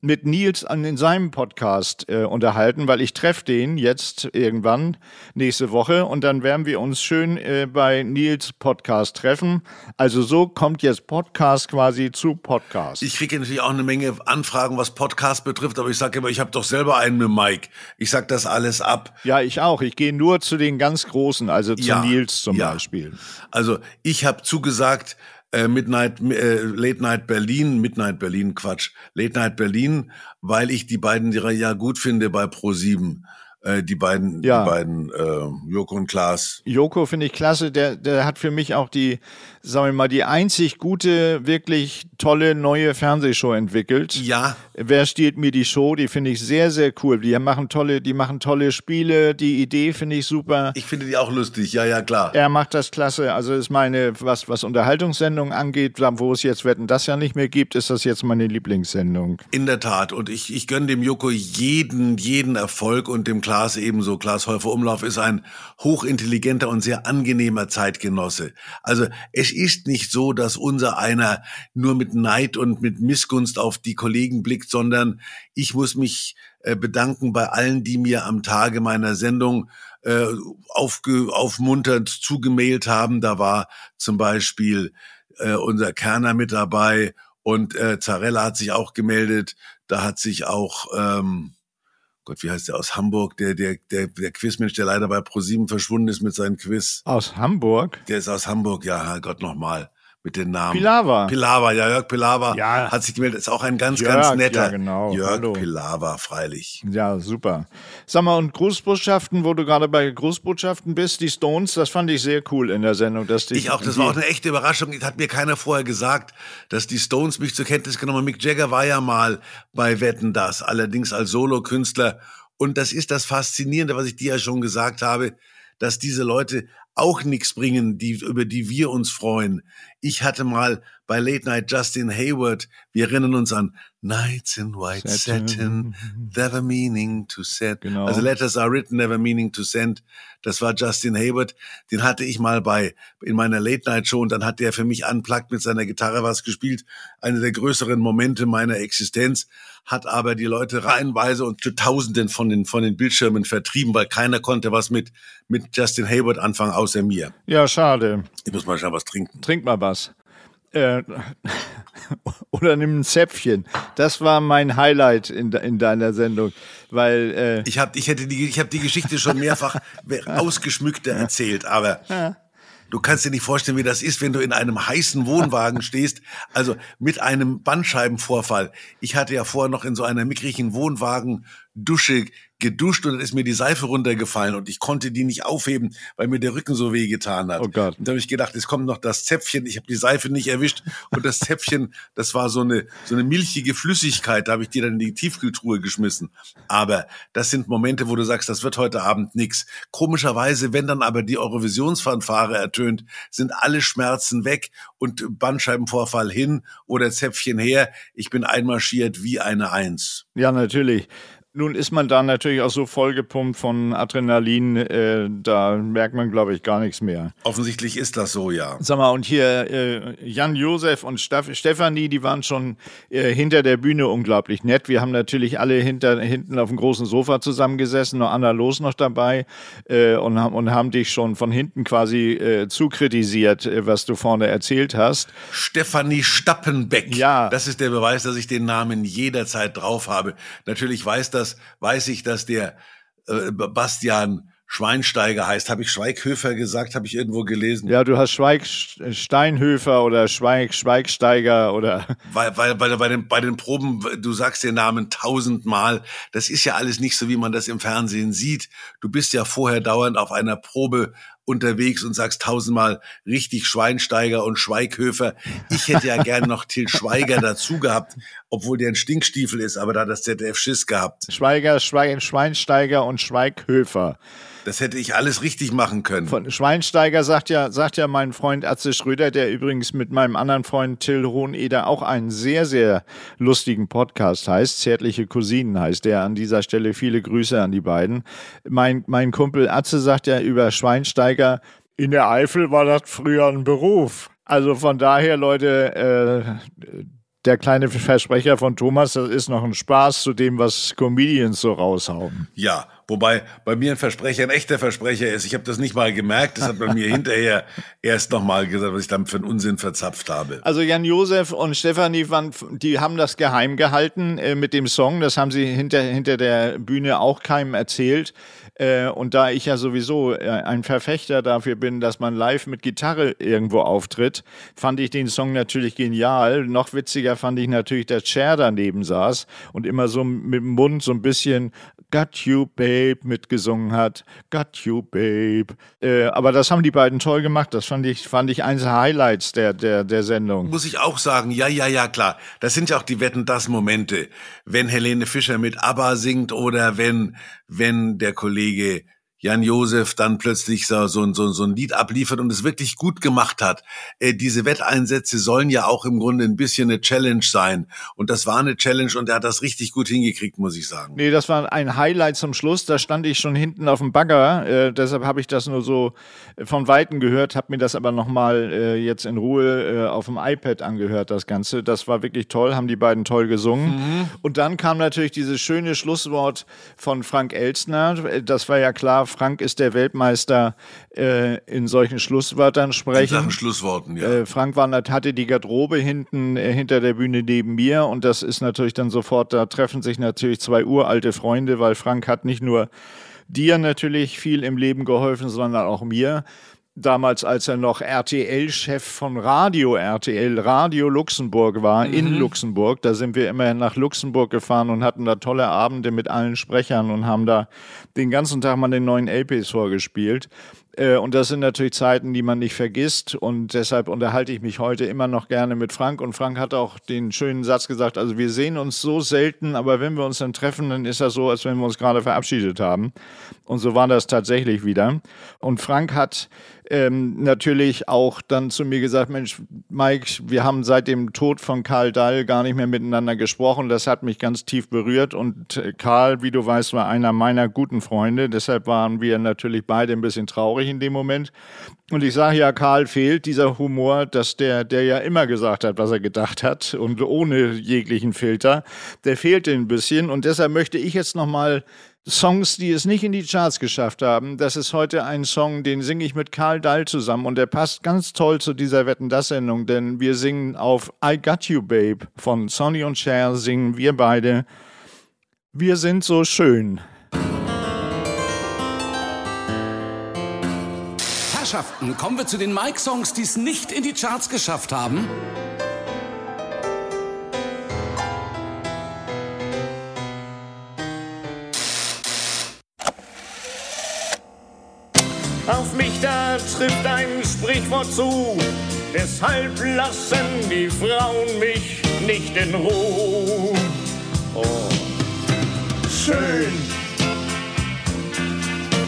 mit Nils an in seinem Podcast äh, unterhalten, weil ich treffe den jetzt irgendwann nächste Woche und dann werden wir uns schön äh, bei Nils Podcast treffen. Also so kommt jetzt Podcast quasi zu Podcast. Ich kriege natürlich auch eine Menge Anfragen, was Podcast betrifft, aber ich sage immer, ich habe doch selber einen mit Mike. Ich sag das alles ab. Ja, ich auch. Ich gehe nur zu den ganz Großen, also zu ja, Nils zum ja. Beispiel. Also ich habe zugesagt, äh, Midnight, äh, Late Night Berlin, Midnight Berlin, Quatsch, Late Night Berlin, weil ich die beiden ja gut finde bei Pro7 äh, die beiden, ja. die beiden äh, Joko und Klaas. Joko finde ich klasse. Der, der hat für mich auch die, sagen wir mal, die einzig gute, wirklich tolle neue Fernsehshow entwickelt. Ja. Wer stiehlt mir die Show? Die finde ich sehr, sehr cool. Die machen tolle, die machen tolle Spiele. Die Idee finde ich super. Ich finde die auch lustig. Ja, ja, klar. Er macht das klasse. Also ist meine, was, was Unterhaltungssendungen angeht, wo es jetzt Wetten das ja nicht mehr gibt, ist das jetzt meine Lieblingssendung. In der Tat. Und ich, ich gönne dem Joko jeden, jeden Erfolg und dem Klaas ebenso. Klaas Häufer Umlauf ist ein hochintelligenter und sehr angenehmer Zeitgenosse. Also es ist nicht so, dass unser einer nur mit Neid und mit Missgunst auf die Kollegen blickt, sondern ich muss mich äh, bedanken bei allen, die mir am Tage meiner Sendung äh, aufge, aufmunternd zugemailt haben. Da war zum Beispiel äh, unser Kerner mit dabei und äh, Zarella hat sich auch gemeldet. Da hat sich auch ähm, Gott, wie heißt der aus Hamburg, der, der, der, der Quizmensch, der leider bei ProSieben verschwunden ist mit seinem Quiz. Aus Hamburg? Der ist aus Hamburg, ja, Gott nochmal mit den Namen. Pilawa. Pilawa, ja, Jörg Pilawa ja. hat sich gemeldet. Ist auch ein ganz, Jörg, ganz netter. Ja, genau. Jörg Hallo. Pilawa, freilich. Ja, super. Sag mal, und Grußbotschaften, wo du gerade bei Grußbotschaften bist, die Stones, das fand ich sehr cool in der Sendung. Dass die, ich auch, das war auch eine echte Überraschung. Das hat mir keiner vorher gesagt, dass die Stones mich zur Kenntnis genommen haben. Mick Jagger war ja mal bei Wetten das, allerdings als Solokünstler. Und das ist das Faszinierende, was ich dir ja schon gesagt habe, dass diese Leute auch nichts bringen, die, über die wir uns freuen. Ich hatte mal bei Late Night Justin Hayward, wir erinnern uns an Nights in White Satin, Satin never meaning to set. Genau. Also Letters are written, never meaning to send. Das war Justin Hayward. Den hatte ich mal bei, in meiner Late Night Show und dann hat der für mich unplugged mit seiner Gitarre was gespielt. Eine der größeren Momente meiner Existenz hat aber die Leute reihenweise und zu Tausenden von den, von den Bildschirmen vertrieben, weil keiner konnte was mit, mit Justin Hayward anfangen, außer mir. Ja, schade. Ich muss mal schon was trinken. Trink mal was. Äh, [laughs] oder nimm ein Zäpfchen. Das war mein Highlight in, in deiner Sendung, weil äh ich habe ich hätte die ich habe die Geschichte schon mehrfach [laughs] ausgeschmückter erzählt, aber Du kannst dir nicht vorstellen, wie das ist, wenn du in einem heißen Wohnwagen [laughs] stehst, also mit einem Bandscheibenvorfall. Ich hatte ja vorher noch in so einer mickrigen Wohnwagen-Dusche geduscht und dann ist mir die Seife runtergefallen und ich konnte die nicht aufheben, weil mir der Rücken so weh getan hat. Oh Gott. Und da habe ich gedacht, es kommt noch das Zäpfchen, ich habe die Seife nicht erwischt und das Zäpfchen, das war so eine so eine milchige Flüssigkeit, da habe ich die dann in die Tiefkühltruhe geschmissen. Aber das sind Momente, wo du sagst, das wird heute Abend nix. Komischerweise, wenn dann aber die Eurovisionsfanfare ertönt, sind alle Schmerzen weg und Bandscheibenvorfall hin oder Zäpfchen her. Ich bin einmarschiert wie eine Eins. Ja, natürlich. Nun ist man da natürlich auch so vollgepumpt von Adrenalin, äh, da merkt man, glaube ich, gar nichts mehr. Offensichtlich ist das so, ja. Sag mal, und hier äh, Jan Josef und Staff Stefanie, die waren schon äh, hinter der Bühne unglaublich nett. Wir haben natürlich alle hinter, hinten auf dem großen Sofa zusammengesessen, nur Anna Los noch dabei äh, und, haben, und haben dich schon von hinten quasi äh, zukritisiert, äh, was du vorne erzählt hast. Stefanie Stappenbeck. Ja. Das ist der Beweis, dass ich den Namen jederzeit drauf habe. Natürlich weiß das das weiß ich, dass der äh, Bastian Schweinsteiger heißt. Habe ich Schweighöfer gesagt? Habe ich irgendwo gelesen? Ja, du hast Schweig Steinhöfer oder Schweig Schweigsteiger oder. [laughs] Weil, weil, weil bei den, bei den Proben, du sagst den Namen tausendmal. Das ist ja alles nicht so, wie man das im Fernsehen sieht. Du bist ja vorher dauernd auf einer Probe unterwegs und sagst tausendmal richtig Schweinsteiger und Schweighöfer. Ich hätte ja [laughs] gern noch Till Schweiger dazu gehabt, obwohl der ein Stinkstiefel ist, aber da hat das ZDF Schiss gehabt. Schweiger, Schwein, Schweinsteiger und Schweighöfer. Das hätte ich alles richtig machen können. Von Schweinsteiger sagt ja, sagt ja mein Freund Atze Schröder, der übrigens mit meinem anderen Freund Till Hoheneder auch einen sehr, sehr lustigen Podcast heißt. Zärtliche Cousinen heißt der. An dieser Stelle viele Grüße an die beiden. Mein, mein Kumpel Atze sagt ja über Schweinsteiger, in der Eifel war das früher ein Beruf. Also von daher, Leute, äh, der kleine Versprecher von Thomas, das ist noch ein Spaß zu dem, was Comedians so raushauen. Ja, wobei bei mir ein Versprecher ein echter Versprecher ist. Ich habe das nicht mal gemerkt, das hat bei mir [laughs] hinterher erst nochmal gesagt, was ich dann für einen Unsinn verzapft habe. Also Jan Josef und Stefanie, waren, die haben das geheim gehalten äh, mit dem Song, das haben sie hinter, hinter der Bühne auch keinem erzählt. Äh, und da ich ja sowieso äh, ein Verfechter dafür bin, dass man live mit Gitarre irgendwo auftritt, fand ich den Song natürlich genial. Noch witziger fand ich natürlich, dass Cher daneben saß und immer so mit dem Mund so ein bisschen Got You Babe mitgesungen hat. Got You Babe. Äh, aber das haben die beiden toll gemacht. Das fand ich, fand ich eins der Highlights der, der, der Sendung. Muss ich auch sagen, ja, ja, ja, klar. Das sind ja auch die Wetten, das Momente. Wenn Helene Fischer mit ABBA singt oder wenn, wenn der Kollege Jan Josef dann plötzlich so, so, so, so ein Lied abliefert und es wirklich gut gemacht hat. Äh, diese Wetteinsätze sollen ja auch im Grunde ein bisschen eine Challenge sein. Und das war eine Challenge und er hat das richtig gut hingekriegt, muss ich sagen. Nee, das war ein Highlight zum Schluss. Da stand ich schon hinten auf dem Bagger. Äh, deshalb habe ich das nur so von Weitem gehört, habe mir das aber nochmal äh, jetzt in Ruhe äh, auf dem iPad angehört, das Ganze. Das war wirklich toll, haben die beiden toll gesungen. Mhm. Und dann kam natürlich dieses schöne Schlusswort von Frank Elstner. Das war ja klar, Frank ist der Weltmeister äh, in solchen Schlusswörtern sprechen. In Sachen Schlussworten, ja. Äh, Frank war, hatte die Garderobe hinten äh, hinter der Bühne neben mir und das ist natürlich dann sofort, da treffen sich natürlich zwei uralte Freunde, weil Frank hat nicht nur dir natürlich viel im Leben geholfen, sondern auch mir damals, als er noch RTL-Chef von Radio RTL, Radio Luxemburg war, mhm. in Luxemburg. Da sind wir immerhin nach Luxemburg gefahren und hatten da tolle Abende mit allen Sprechern und haben da den ganzen Tag mal den neuen LPs vorgespielt. Äh, und das sind natürlich Zeiten, die man nicht vergisst. Und deshalb unterhalte ich mich heute immer noch gerne mit Frank. Und Frank hat auch den schönen Satz gesagt, also wir sehen uns so selten, aber wenn wir uns dann treffen, dann ist das so, als wenn wir uns gerade verabschiedet haben. Und so war das tatsächlich wieder. Und Frank hat ähm, natürlich auch dann zu mir gesagt, Mensch, Mike, wir haben seit dem Tod von Karl Dall gar nicht mehr miteinander gesprochen. Das hat mich ganz tief berührt. Und äh, Karl, wie du weißt, war einer meiner guten Freunde. Deshalb waren wir natürlich beide ein bisschen traurig in dem Moment. Und ich sage ja, Karl fehlt dieser Humor, dass der, der ja immer gesagt hat, was er gedacht hat und ohne jeglichen Filter, der fehlte ein bisschen. Und deshalb möchte ich jetzt nochmal Songs, die es nicht in die Charts geschafft haben. Das ist heute ein Song, den singe ich mit Karl Dall zusammen und der passt ganz toll zu dieser Wetten das Sendung, denn wir singen auf I Got You Babe von Sonny und Cher singen wir beide Wir sind so schön. Herrschaften, kommen wir zu den Mike-Songs, die es nicht in die Charts geschafft haben. Da trifft ein Sprichwort zu, deshalb lassen die Frauen mich nicht in Ruhe. Oh. Schön,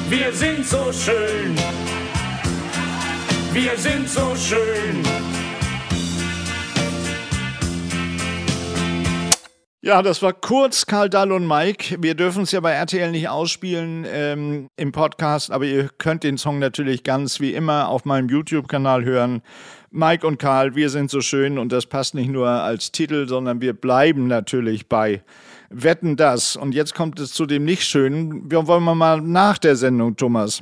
wir sind so schön, wir sind so schön. Ja, das war kurz Karl Dall und Mike. Wir dürfen es ja bei RTL nicht ausspielen ähm, im Podcast, aber ihr könnt den Song natürlich ganz wie immer auf meinem YouTube-Kanal hören. Mike und Karl, wir sind so schön und das passt nicht nur als Titel, sondern wir bleiben natürlich bei Wetten das. Und jetzt kommt es zu dem Nicht-Schönen. Wir wollen mal nach der Sendung, Thomas.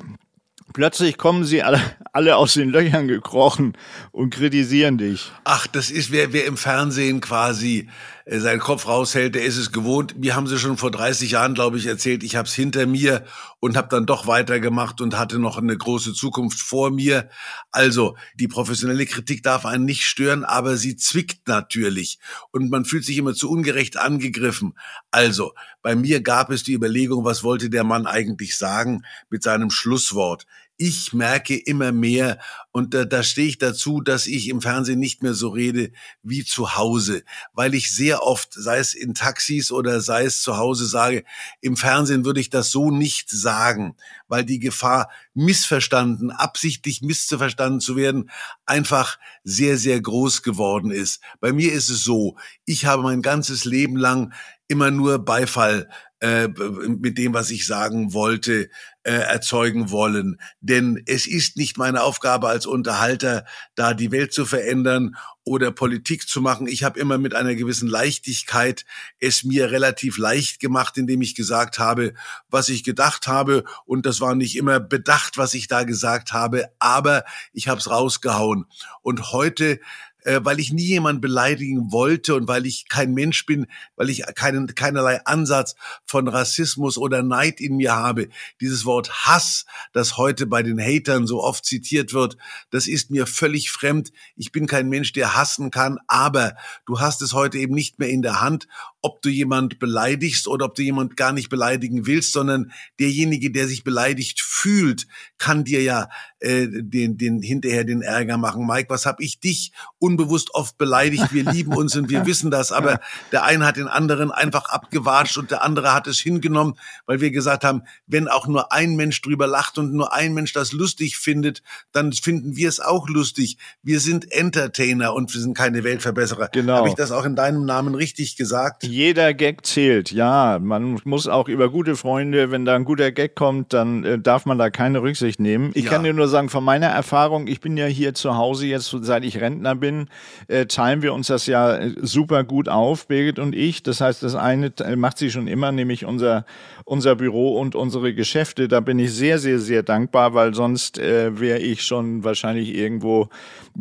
Plötzlich kommen sie alle, alle aus den Löchern gekrochen und kritisieren dich. Ach, das ist, wer, wer im Fernsehen quasi seinen Kopf raushält, der ist es gewohnt. Mir haben sie schon vor 30 Jahren, glaube ich, erzählt, ich habe es hinter mir und habe dann doch weitergemacht und hatte noch eine große Zukunft vor mir. Also, die professionelle Kritik darf einen nicht stören, aber sie zwickt natürlich und man fühlt sich immer zu ungerecht angegriffen. Also, bei mir gab es die Überlegung, was wollte der Mann eigentlich sagen mit seinem Schlusswort ich merke immer mehr, und da, da stehe ich dazu, dass ich im Fernsehen nicht mehr so rede wie zu Hause, weil ich sehr oft, sei es in Taxis oder sei es zu Hause, sage, im Fernsehen würde ich das so nicht sagen, weil die Gefahr, missverstanden, absichtlich missverstanden zu werden, einfach sehr, sehr groß geworden ist. Bei mir ist es so, ich habe mein ganzes Leben lang immer nur Beifall äh, mit dem, was ich sagen wollte, äh, erzeugen wollen. Denn es ist nicht meine Aufgabe als Unterhalter, da die Welt zu verändern oder Politik zu machen. Ich habe immer mit einer gewissen Leichtigkeit es mir relativ leicht gemacht, indem ich gesagt habe, was ich gedacht habe. Und das war nicht immer bedacht, was ich da gesagt habe, aber ich habe es rausgehauen. Und heute äh, weil ich nie jemanden beleidigen wollte und weil ich kein Mensch bin, weil ich keinen, keinerlei Ansatz von Rassismus oder Neid in mir habe. Dieses Wort Hass, das heute bei den Hatern so oft zitiert wird, das ist mir völlig fremd. Ich bin kein Mensch, der hassen kann, aber du hast es heute eben nicht mehr in der Hand, ob du jemand beleidigst oder ob du jemand gar nicht beleidigen willst, sondern derjenige, der sich beleidigt fühlt, kann dir ja äh, den, den hinterher den Ärger machen. Mike, was habe ich dich unbewusst oft beleidigt? Wir lieben uns und wir [laughs] wissen das, aber der eine hat den anderen einfach abgewatscht und der andere hat es hingenommen, weil wir gesagt haben, wenn auch nur ein Mensch drüber lacht und nur ein Mensch das lustig findet, dann finden wir es auch lustig. Wir sind Entertainer und wir sind keine Weltverbesserer. Genau. Habe ich das auch in deinem Namen richtig gesagt? [laughs] jeder Gag zählt. Ja, man muss auch über gute Freunde, wenn da ein guter Gag kommt, dann äh, darf man da keine Rücksicht nehmen. Ich ja. kann dir nur sagen, von meiner Erfahrung, ich bin ja hier zu Hause jetzt, seit ich Rentner bin, äh, teilen wir uns das ja äh, super gut auf, Birgit und ich. Das heißt, das eine macht sie schon immer, nämlich unser, unser Büro und unsere Geschäfte. Da bin ich sehr, sehr, sehr dankbar, weil sonst äh, wäre ich schon wahrscheinlich irgendwo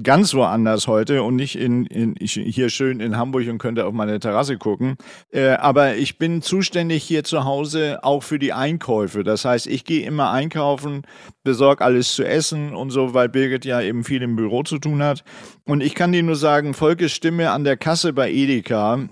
ganz woanders heute und nicht in, in, hier schön in Hamburg und könnte auf meine Terrasse gucken. Äh, aber ich bin zuständig hier zu Hause auch für die Einkäufe. Das heißt, ich gehe immer einkaufen, besorge alles zu essen und so, weil Birgit ja eben viel im Büro zu tun hat. Und ich kann dir nur sagen, Volkes Stimme an der Kasse bei Edeka,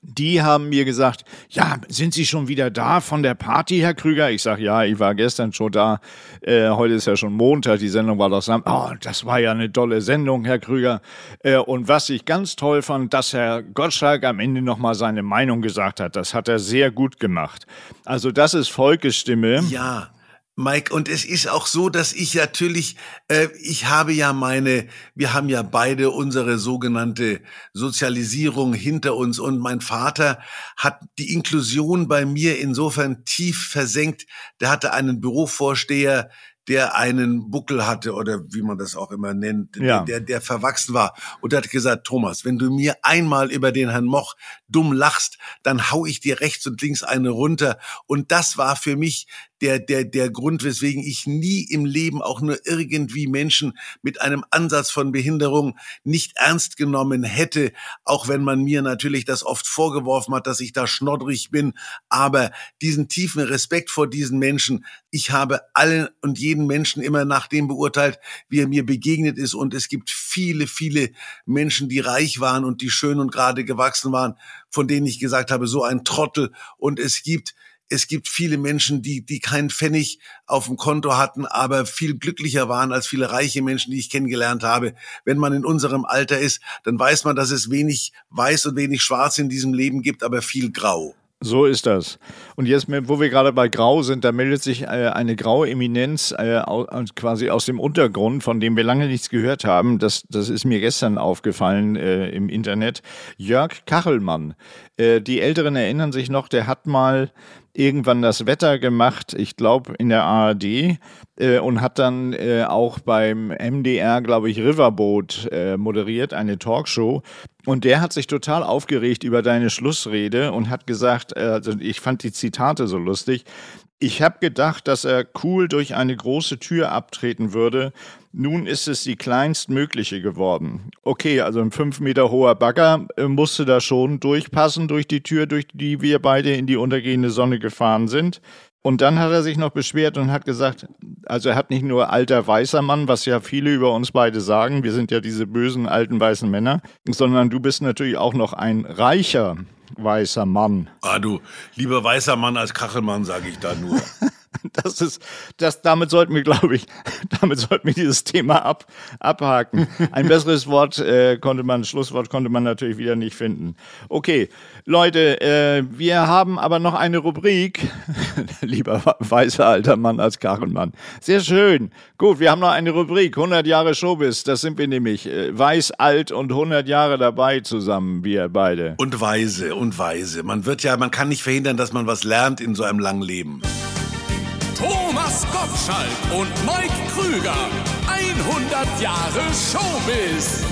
die haben mir gesagt, ja, sind Sie schon wieder da von der Party, Herr Krüger? Ich sage, ja, ich war gestern schon da. Äh, heute ist ja schon Montag, die Sendung war doch Samstag. Oh, das war ja eine tolle Sendung, Herr Krüger. Äh, und was ich ganz toll fand, dass Herr Gottschalk am Ende nochmal seine Meinung gesagt hat. Das hat er sehr gut gemacht. Also das ist Volkes Stimme. Ja. Mike, und es ist auch so, dass ich natürlich, äh, ich habe ja meine, wir haben ja beide unsere sogenannte Sozialisierung hinter uns und mein Vater hat die Inklusion bei mir insofern tief versenkt. Der hatte einen Bürovorsteher, der einen Buckel hatte oder wie man das auch immer nennt, ja. der, der verwachsen war und hat gesagt, Thomas, wenn du mir einmal über den Herrn Moch dumm lachst, dann hau ich dir rechts und links eine runter. Und das war für mich der, der, der Grund, weswegen ich nie im Leben auch nur irgendwie Menschen mit einem Ansatz von Behinderung nicht ernst genommen hätte, auch wenn man mir natürlich das oft vorgeworfen hat, dass ich da schnoddrig bin. Aber diesen tiefen Respekt vor diesen Menschen, ich habe allen und jeden Menschen immer nach dem beurteilt, wie er mir begegnet ist. Und es gibt viele, viele Menschen, die reich waren und die schön und gerade gewachsen waren, von denen ich gesagt habe, so ein Trottel. Und es gibt es gibt viele Menschen, die, die keinen Pfennig auf dem Konto hatten, aber viel glücklicher waren als viele reiche Menschen, die ich kennengelernt habe. Wenn man in unserem Alter ist, dann weiß man, dass es wenig weiß und wenig schwarz in diesem Leben gibt, aber viel grau. So ist das. Und jetzt, wo wir gerade bei Grau sind, da meldet sich äh, eine graue Eminenz äh, quasi aus dem Untergrund, von dem wir lange nichts gehört haben. Das, das ist mir gestern aufgefallen äh, im Internet. Jörg Kachelmann. Die Älteren erinnern sich noch, der hat mal irgendwann das Wetter gemacht, ich glaube in der ARD äh, und hat dann äh, auch beim MDR, glaube ich, Riverboat äh, moderiert, eine Talkshow. Und der hat sich total aufgeregt über deine Schlussrede und hat gesagt, äh, also ich fand die Zitate so lustig, ich habe gedacht, dass er cool durch eine große Tür abtreten würde. Nun ist es die kleinstmögliche geworden. Okay, also ein fünf Meter hoher Bagger äh, musste da schon durchpassen durch die Tür, durch die wir beide in die untergehende Sonne gefahren sind. Und dann hat er sich noch beschwert und hat gesagt, also er hat nicht nur alter weißer Mann, was ja viele über uns beide sagen, wir sind ja diese bösen alten weißen Männer, sondern du bist natürlich auch noch ein reicher weißer Mann. Ah, du, lieber weißer Mann als Kachelmann, sage ich da nur. [laughs] [laughs] das ist, das, damit sollten wir, glaube ich, [laughs] damit sollten wir dieses Thema ab, abhaken. Ein besseres Wort äh, konnte man, Schlusswort konnte man natürlich wieder nicht finden. Okay, Leute, äh, wir haben aber noch eine Rubrik. [laughs] Lieber weißer alter Mann als Kachelmann. Sehr schön. Gut, wir haben noch eine Rubrik. 100 Jahre Showbiz. Das sind wir nämlich. Äh, weiß, alt und 100 Jahre dabei zusammen, wir beide. Und weise, und weise. Man wird ja, man kann nicht verhindern, dass man was lernt in so einem langen Leben. Thomas Gottschalk und Mike Krüger. 100 Jahre Showbiz.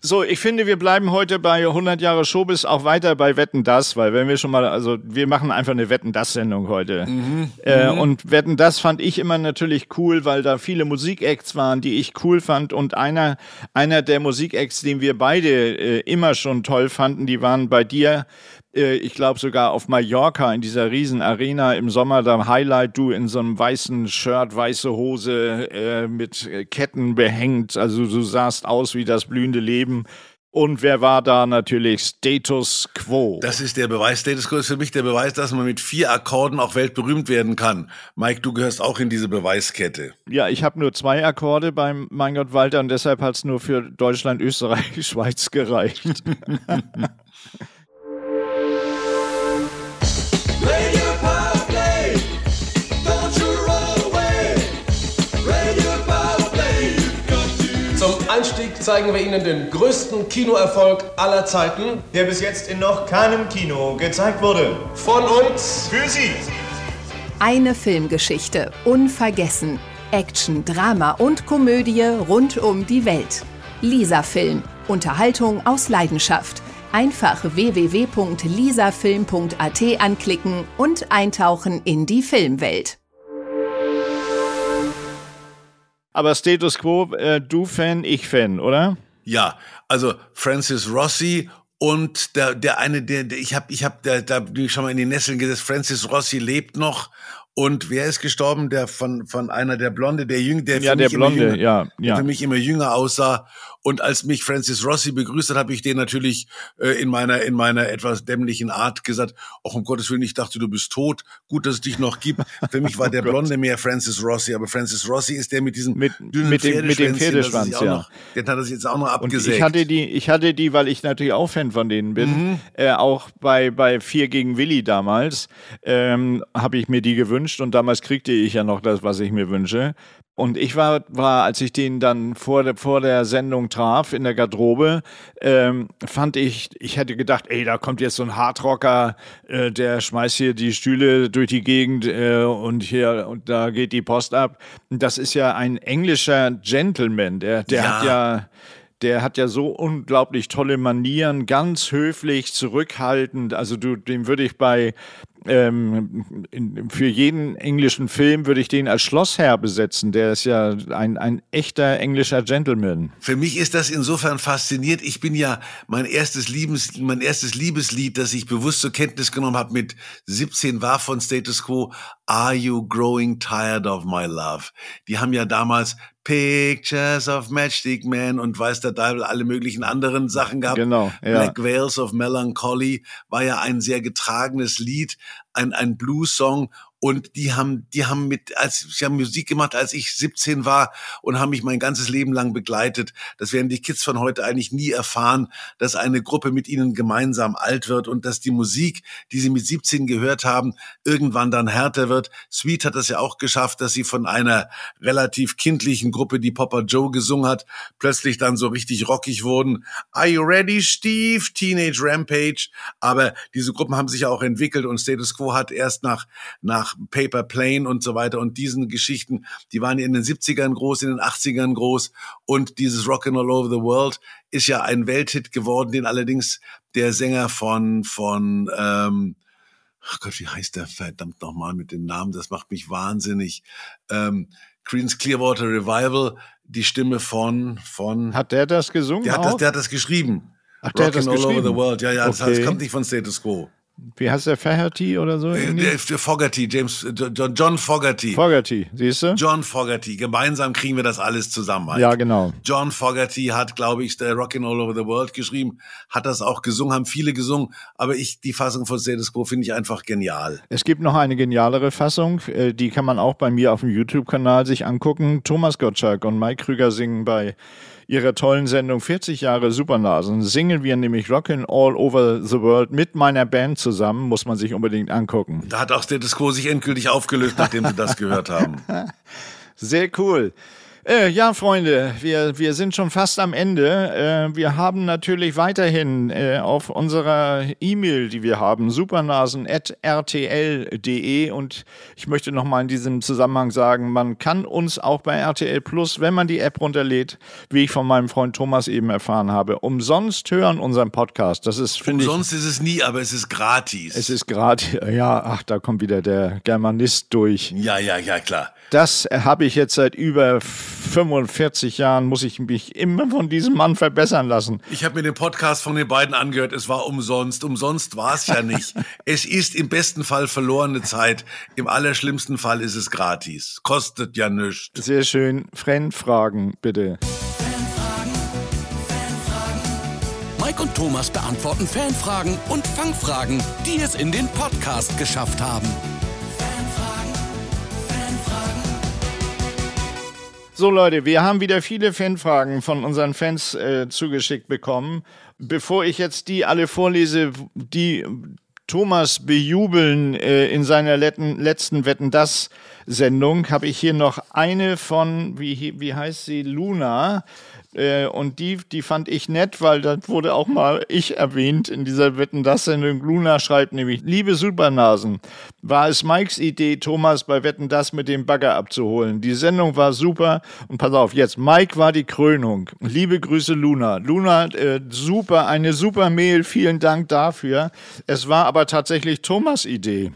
So, ich finde, wir bleiben heute bei 100 Jahre Showbiz auch weiter bei Wetten das, weil wenn wir schon mal, also wir machen einfach eine Wetten das Sendung heute. Mhm, äh, mhm. Und Wetten das fand ich immer natürlich cool, weil da viele Musikacts waren, die ich cool fand und einer einer der Musikacts, den wir beide äh, immer schon toll fanden, die waren bei dir äh, ich glaube sogar auf Mallorca in dieser riesen Arena im Sommer, da Highlight du in so einem weißen Shirt, weiße Hose äh, mit Ketten behängt, also du sahst aus wie das blühende Leben. Und wer war da natürlich Status Quo? Das ist der Beweis. Status Quo ist für mich der Beweis, dass man mit vier Akkorden auch weltberühmt werden kann. Mike, du gehörst auch in diese Beweiskette. Ja, ich habe nur zwei Akkorde beim Mein Gott Walter und deshalb hat es nur für Deutschland, Österreich, [laughs] Schweiz gereicht. [laughs] zeigen wir Ihnen den größten Kinoerfolg aller Zeiten, der bis jetzt in noch keinem Kino gezeigt wurde. Von uns für Sie. Eine Filmgeschichte, unvergessen. Action, Drama und Komödie rund um die Welt. Lisa Film. Unterhaltung aus Leidenschaft. Einfach www.lisafilm.at anklicken und eintauchen in die Filmwelt. Aber Status Quo, äh, du Fan, ich Fan, oder? Ja, also Francis Rossi und der, der eine, der, der ich habe, ich habe, da, da schon mal in die Nesseln gesetzt. Francis Rossi lebt noch und wer ist gestorben? Der von, von einer der Blonde, der Jüng, der ja, der Blonde, jünger, ja, ja. für mich immer jünger aussah. Und als mich Francis Rossi begrüßt hat, habe ich den natürlich äh, in meiner in meiner etwas dämlichen Art gesagt, auch um Gottes Willen, ich dachte, du bist tot. Gut, dass es dich noch gibt. Für mich war [laughs] der oh Blonde mehr Francis Rossi, aber Francis Rossi ist der mit diesem mit, dünnen mit dem, mit dem Pferdeschwanz, ja. Noch, den hat er sich jetzt auch noch abgesägt. Und ich hatte die, ich hatte die, weil ich natürlich auch Fan von denen bin, mhm. äh, auch bei bei vier gegen Willi damals ähm, habe ich mir die gewünscht und damals kriegte kriegte ich ja noch das, was ich mir wünsche. Und ich war, war, als ich den dann vor der, vor der Sendung traf in der Garderobe, ähm, fand ich, ich hätte gedacht, ey, da kommt jetzt so ein Hardrocker, äh, der schmeißt hier die Stühle durch die Gegend äh, und hier und da geht die Post ab. Das ist ja ein englischer Gentleman, der, der ja. hat ja der hat ja so unglaublich tolle Manieren, ganz höflich, zurückhaltend. Also du, dem würde ich bei, ähm, in, für jeden englischen Film würde ich den als Schlossherr besetzen. Der ist ja ein, ein echter englischer Gentleman. Für mich ist das insofern fasziniert. Ich bin ja mein erstes Liebes, mein erstes Liebeslied, das ich bewusst zur Kenntnis genommen habe mit 17 war von Status Quo. Are you growing tired of my love? Die haben ja damals Pictures of Matchstick Man und weiß der Teufel alle möglichen anderen Sachen gehabt. Genau. Ja. Black Veils of Melancholy war ja ein sehr getragenes Lied, ein, ein Blues-Song und die haben, die haben mit, als sie haben Musik gemacht, als ich 17 war und haben mich mein ganzes Leben lang begleitet. Das werden die Kids von heute eigentlich nie erfahren, dass eine Gruppe mit ihnen gemeinsam alt wird und dass die Musik, die sie mit 17 gehört haben, irgendwann dann härter wird. Sweet hat das ja auch geschafft, dass sie von einer relativ kindlichen Gruppe, die Papa Joe gesungen hat, plötzlich dann so richtig rockig wurden. Are you ready, Steve? Teenage Rampage. Aber diese Gruppen haben sich ja auch entwickelt und Status Quo hat erst nach, nach nach Paper Plane und so weiter und diesen Geschichten, die waren in den 70ern groß, in den 80ern groß und dieses Rockin' All Over the World ist ja ein Welthit geworden, den allerdings der Sänger von, von, ähm, ach Gott, wie heißt der verdammt nochmal mit dem Namen, das macht mich wahnsinnig, ähm, Creedence Clearwater Revival, die Stimme von, von. Hat der das gesungen? Der hat das, der hat das geschrieben. Ach, der Rockin' hat das all geschrieben? over the world. Ja, ja, okay. das, heißt, das kommt nicht von Status Quo. Wie heißt der Faherty oder so? Äh, der, Fogerty, James, John, John Fogerty. Fogerty, siehst du? John Fogerty. Gemeinsam kriegen wir das alles zusammen. Halt. Ja, genau. John Fogerty hat, glaube ich, der Rockin' All Over the World geschrieben, hat das auch gesungen, haben viele gesungen, aber ich, die Fassung von Status Quo finde ich einfach genial. Es gibt noch eine genialere Fassung, äh, die kann man auch bei mir auf dem YouTube-Kanal sich angucken. Thomas Gottschalk und Mike Krüger singen bei ihrer tollen Sendung 40 Jahre Supernasen singen wir nämlich Rockin' All Over the World mit meiner Band zusammen, muss man sich unbedingt angucken. Da hat auch Status Quo sich endgültig aufgelöst, nachdem sie das gehört haben. [laughs] Sehr cool. Äh, ja, Freunde, wir, wir sind schon fast am Ende. Äh, wir haben natürlich weiterhin äh, auf unserer E-Mail, die wir haben, supernasen.rtl.de und ich möchte nochmal in diesem Zusammenhang sagen, man kann uns auch bei RTL Plus, wenn man die App runterlädt, wie ich von meinem Freund Thomas eben erfahren habe, umsonst hören unseren Podcast. Das ist, finde ich. Umsonst ist es nie, aber es ist gratis. Es ist gratis. Ja, ach, da kommt wieder der Germanist durch. Ja, ja, ja, klar. Das habe ich jetzt seit über 45 Jahren, muss ich mich immer von diesem Mann verbessern lassen. Ich habe mir den Podcast von den beiden angehört. Es war umsonst. Umsonst war es ja nicht. [laughs] es ist im besten Fall verlorene Zeit. Im allerschlimmsten Fall ist es gratis. Kostet ja nichts. Sehr schön. Fanfragen, bitte. Fanfragen, Fanfragen. Mike und Thomas beantworten Fanfragen und Fangfragen, die es in den Podcast geschafft haben. So Leute, wir haben wieder viele Fanfragen von unseren Fans äh, zugeschickt bekommen. Bevor ich jetzt die alle vorlese, die Thomas bejubeln äh, in seiner letzten, letzten Wetten das Sendung, habe ich hier noch eine von, wie, wie heißt sie, Luna. Äh, und die, die fand ich nett, weil das wurde auch mal ich erwähnt in dieser Wetten das Sendung. Luna schreibt nämlich, liebe Supernasen, war es Mikes Idee, Thomas bei Wetten das mit dem Bagger abzuholen. Die Sendung war super und pass auf, jetzt, Mike war die Krönung. Liebe Grüße Luna. Luna, äh, super, eine super Mail, vielen Dank dafür. Es war aber tatsächlich Thomas Idee.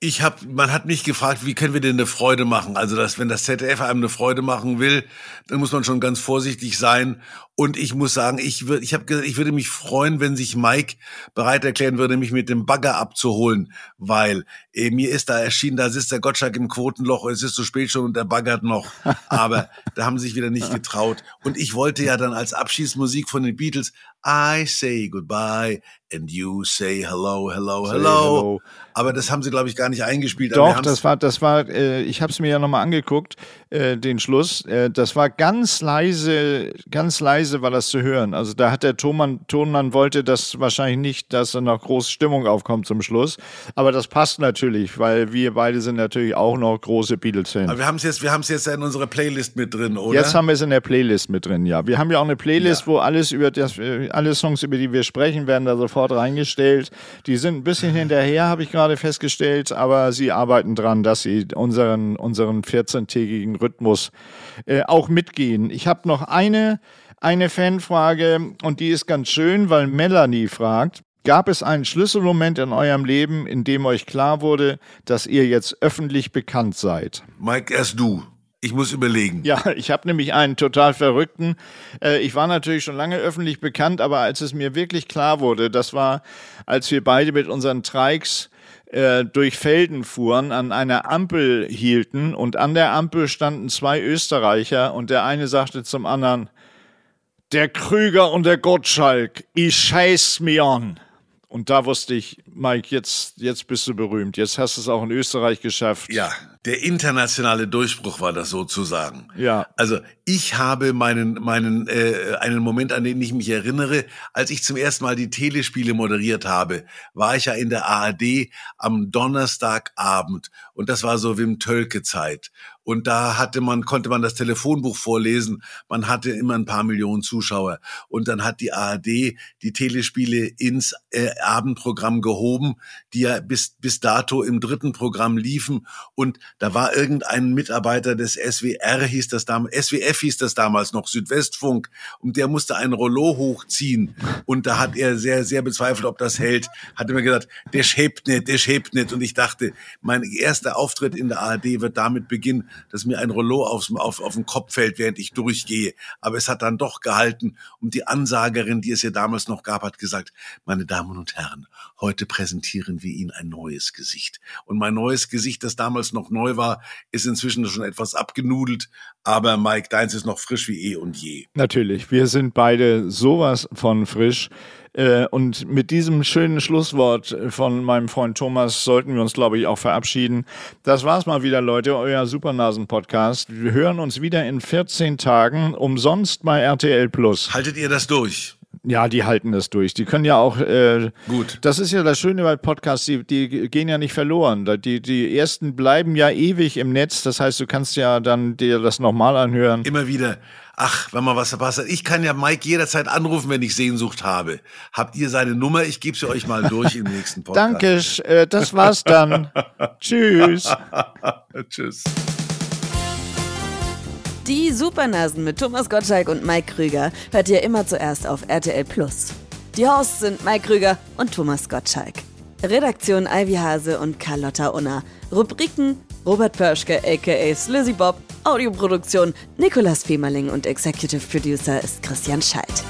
Ich habe, man hat mich gefragt, wie können wir denn eine Freude machen? Also, dass wenn das ZDF einem eine Freude machen will, dann muss man schon ganz vorsichtig sein. Und ich muss sagen, ich würde, ich habe ich würde mich freuen, wenn sich Mike bereit erklären würde, mich mit dem Bagger abzuholen, weil eh, mir ist da erschienen, da sitzt der Gottschalk im Quotenloch, es ist zu spät schon und der baggert noch. Aber [laughs] da haben sie sich wieder nicht getraut. Und ich wollte ja dann als Abschiedsmusik von den Beatles I say goodbye and you say hello, hello, hello. hello. Aber das haben sie, glaube ich, gar nicht eingespielt. Doch, das war, das war, äh, ich habe es mir ja nochmal angeguckt, äh, den Schluss. Äh, das war ganz leise, ganz leise war das zu hören. Also da hat der Tonmann, Tonmann wollte das wahrscheinlich nicht, dass da noch große Stimmung aufkommt zum Schluss. Aber das passt natürlich, weil wir beide sind natürlich auch noch große Beatles-Fans. Aber wir haben es jetzt, wir haben es jetzt in unserer Playlist mit drin, oder? Jetzt haben wir es in der Playlist mit drin, ja. Wir haben ja auch eine Playlist, ja. wo alles über das, alle Songs, über die wir sprechen, werden da sofort reingestellt. Die sind ein bisschen hinterher, habe ich gerade festgestellt, aber sie arbeiten dran, dass sie unseren, unseren 14-tägigen Rhythmus äh, auch mitgehen. Ich habe noch eine, eine Fanfrage und die ist ganz schön, weil Melanie fragt, Gab es einen Schlüsselmoment in eurem Leben, in dem euch klar wurde, dass ihr jetzt öffentlich bekannt seid? Mike, erst du. Ich muss überlegen. Ja, [laughs] ich habe nämlich einen total verrückten. Äh, ich war natürlich schon lange öffentlich bekannt, aber als es mir wirklich klar wurde, das war, als wir beide mit unseren Trikes äh, durch Felden fuhren, an einer Ampel hielten und an der Ampel standen zwei Österreicher und der eine sagte zum anderen, der Krüger und der Gottschalk, ich scheiß mir an. Und da wusste ich, Mike, jetzt, jetzt bist du berühmt. Jetzt hast du es auch in Österreich geschafft. Ja, der internationale Durchbruch war das sozusagen. Ja. Also ich habe meinen, meinen, äh, einen Moment, an den ich mich erinnere, als ich zum ersten Mal die Telespiele moderiert habe, war ich ja in der ARD am Donnerstagabend und das war so Wim Tölke Zeit. Und da hatte man, konnte man das Telefonbuch vorlesen. Man hatte immer ein paar Millionen Zuschauer. Und dann hat die ARD die Telespiele ins äh, Abendprogramm gehoben, die ja bis, bis dato im dritten Programm liefen. Und da war irgendein Mitarbeiter des SWR, hieß das damals, SWF hieß das damals noch, Südwestfunk. Und der musste ein Rollo hochziehen. Und da hat er sehr, sehr bezweifelt, ob das hält. Hat immer gesagt, der schäbt nicht, der schäbt nicht. Und ich dachte, mein erster Auftritt in der ARD wird damit beginnen, dass mir ein Rollo aufs, auf, auf den Kopf fällt, während ich durchgehe. Aber es hat dann doch gehalten. Und die Ansagerin, die es ja damals noch gab, hat gesagt, meine Damen und Herren, heute präsentieren wir Ihnen ein neues Gesicht. Und mein neues Gesicht, das damals noch neu war, ist inzwischen schon etwas abgenudelt. Aber Mike, deins ist noch frisch wie eh und je. Natürlich, wir sind beide sowas von frisch. Äh, und mit diesem schönen Schlusswort von meinem Freund Thomas sollten wir uns, glaube ich, auch verabschieden. Das war's mal wieder, Leute, euer Supernasen-Podcast. Wir hören uns wieder in 14 Tagen umsonst bei RTL Plus. Haltet ihr das durch? Ja, die halten das durch. Die können ja auch. Äh, Gut. Das ist ja das Schöne bei Podcasts, die, die gehen ja nicht verloren. Die, die ersten bleiben ja ewig im Netz. Das heißt, du kannst ja dann dir das nochmal anhören. Immer wieder. Ach, wenn man was verpasst hat. Ich kann ja Mike jederzeit anrufen, wenn ich Sehnsucht habe. Habt ihr seine Nummer? Ich gebe sie euch mal durch im nächsten Podcast. Danke, äh, das war's dann. [laughs] Tschüss. [laughs] Tschüss. Die Supernasen mit Thomas Gottschalk und Mike Krüger hört ihr immer zuerst auf RTL Plus. Die Hosts sind Mike Krüger und Thomas Gottschalk. Redaktion Ivy Hase und Carlotta Unna. Rubriken Robert Pörschke aka Slizzy Bob. Audioproduktion Nikolas Femerling und Executive Producer ist Christian Scheidt.